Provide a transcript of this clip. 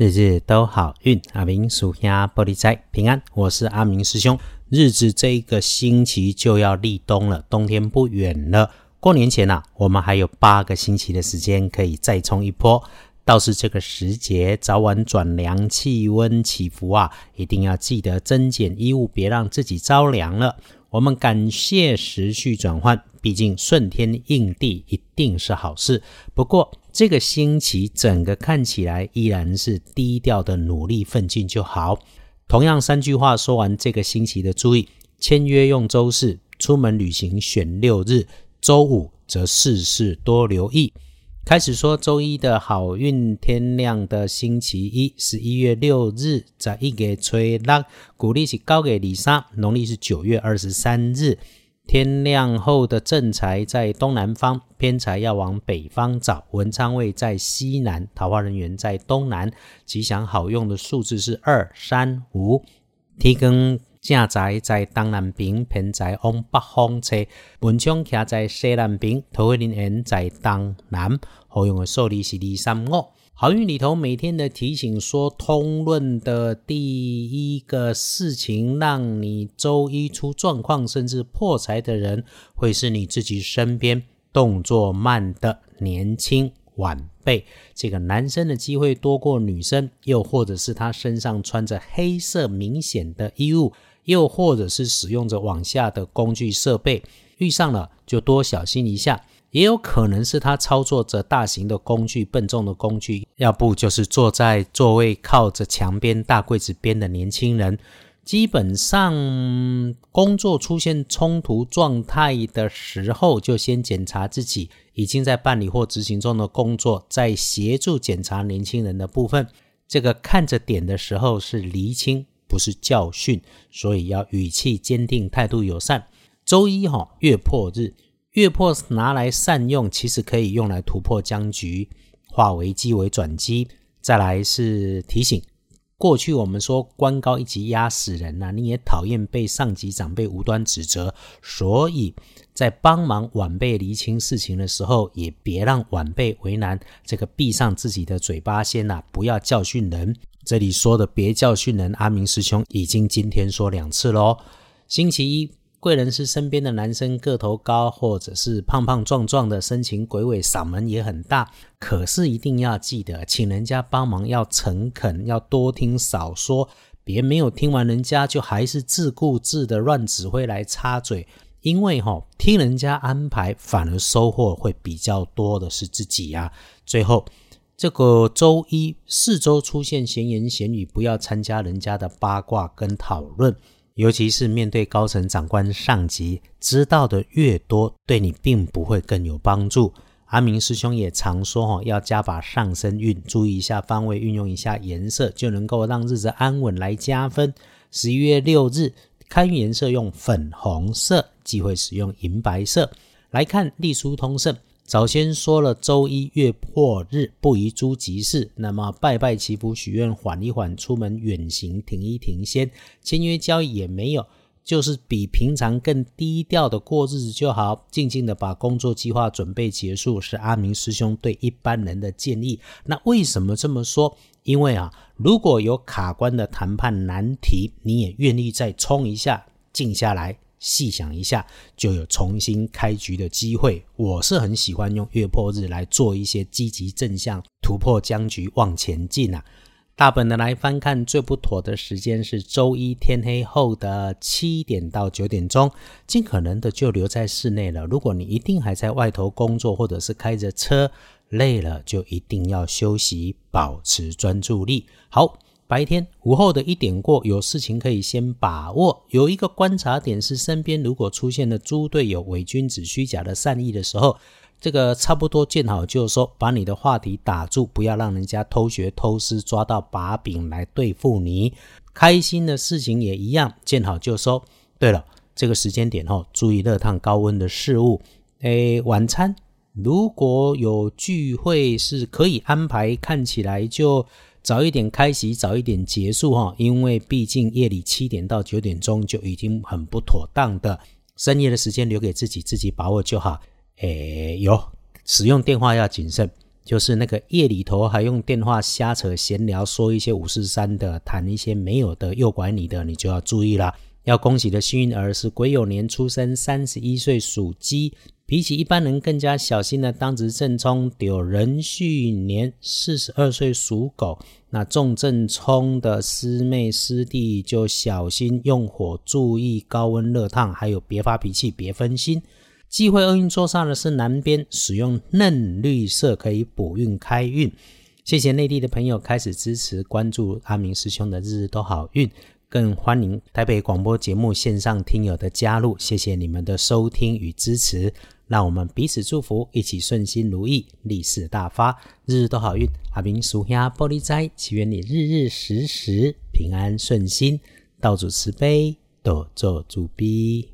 日日都好运，阿明属下玻璃仔平安。我是阿明师兄。日子这一个星期就要立冬了，冬天不远了。过年前呐，我们还有八个星期的时间可以再冲一波。倒是这个时节早晚转凉，气温起伏啊，一定要记得增减衣物，别让自己着凉了。我们感谢时序转换，毕竟顺天应地一定是好事。不过，这个星期整个看起来依然是低调的努力奋进就好。同样三句话说完，这个星期的注意：签约用周四，出门旅行选六日，周五则事事多留意。开始说周一的好运天亮的星期一，十一月六日，在一月吹浪，古历是高给李莎，农历是九月二十三日。天亮后的正财在东南方，偏财要往北方找。文昌位在西南，桃花人员在东南。吉祥好用的数字是二、三、五。提根正财在东南边，偏财往北方车。文昌徛在西南边，桃花人缘在东南。好用的数字是二、三、五。好运里头每天的提醒说，通论的第一个事情，让你周一出状况甚至破财的人，会是你自己身边动作慢的年轻晚辈。这个男生的机会多过女生，又或者是他身上穿着黑色明显的衣物，又或者是使用着往下的工具设备，遇上了就多小心一下。也有可能是他操作着大型的工具、笨重的工具，要不就是坐在座位靠着墙边大柜子边的年轻人。基本上，工作出现冲突状态的时候，就先检查自己已经在办理或执行中的工作，再协助检查年轻人的部分。这个看着点的时候是厘清，不是教训，所以要语气坚定，态度友善。周一哈月破日。月破拿来善用，其实可以用来突破僵局，化危机为转机。再来是提醒，过去我们说官高一级压死人呐，你也讨厌被上级长辈无端指责，所以在帮忙晚辈厘清事情的时候，也别让晚辈为难。这个闭上自己的嘴巴先呐，不要教训人。这里说的别教训人，阿明师兄已经今天说两次喽。星期一。贵人是身边的男生，个头高，或者是胖胖壮壮的，深情鬼尾，嗓门也很大。可是一定要记得，请人家帮忙要诚恳，要多听少说，别没有听完人家就还是自顾自的乱指挥来插嘴。因为哈，听人家安排，反而收获会比较多的是自己呀。最后，这个周一四周出现闲言闲语，不要参加人家的八卦跟讨论。尤其是面对高层长官、上级，知道的越多，对你并不会更有帮助。阿明师兄也常说，哈，要加把上升运，注意一下方位，运用一下颜色，就能够让日子安稳来加分。十一月六日，开运颜色用粉红色，忌讳使用银白色。来看隶书通胜。早先说了，周一月破日不宜诸吉事，那么拜拜祈福许愿，缓一缓，出门远行停一停先，签约交易也没有，就是比平常更低调的过日子就好，静静的把工作计划准备结束，是阿明师兄对一般人的建议。那为什么这么说？因为啊，如果有卡关的谈判难题，你也愿意再冲一下，静下来。细想一下，就有重新开局的机会。我是很喜欢用月破日来做一些积极正向、突破僵局、往前进啊。大本的来翻看，最不妥的时间是周一天黑后的七点到九点钟，尽可能的就留在室内了。如果你一定还在外头工作，或者是开着车，累了就一定要休息，保持专注力。好。白天午后的一点过，有事情可以先把握。有一个观察点是，身边如果出现了猪队友、伪君子、虚假的善意的时候，这个差不多见好就收，把你的话题打住，不要让人家偷学偷师，抓到把柄来对付你。开心的事情也一样，见好就收。对了，这个时间点哦，注意热烫高温的事物。诶，晚餐如果有聚会是可以安排，看起来就。早一点开席，早一点结束哈，因为毕竟夜里七点到九点钟就已经很不妥当的，深夜的时间留给自己，自己把握就好。诶，有使用电话要谨慎，就是那个夜里头还用电话瞎扯闲聊，说一些五四三的，谈一些没有的诱拐你的，你就要注意了。要恭喜的幸运儿是癸酉年出生，三十一岁属鸡，比起一般人更加小心的当值正冲。有壬戌年四十二岁属狗，那重正冲的师妹师弟就小心用火，注意高温热烫，还有别发脾气，别分心。忌讳厄运坐上的是南边，使用嫩绿色可以补运开运。谢谢内地的朋友开始支持关注阿明师兄的日日都好运。更欢迎台北广播节目线上听友的加入，谢谢你们的收听与支持，让我们彼此祝福，一起顺心如意，利市大发，日日都好运。阿明属下玻璃斋，祈愿你日日时时平安顺心，道主慈悲，多做助逼。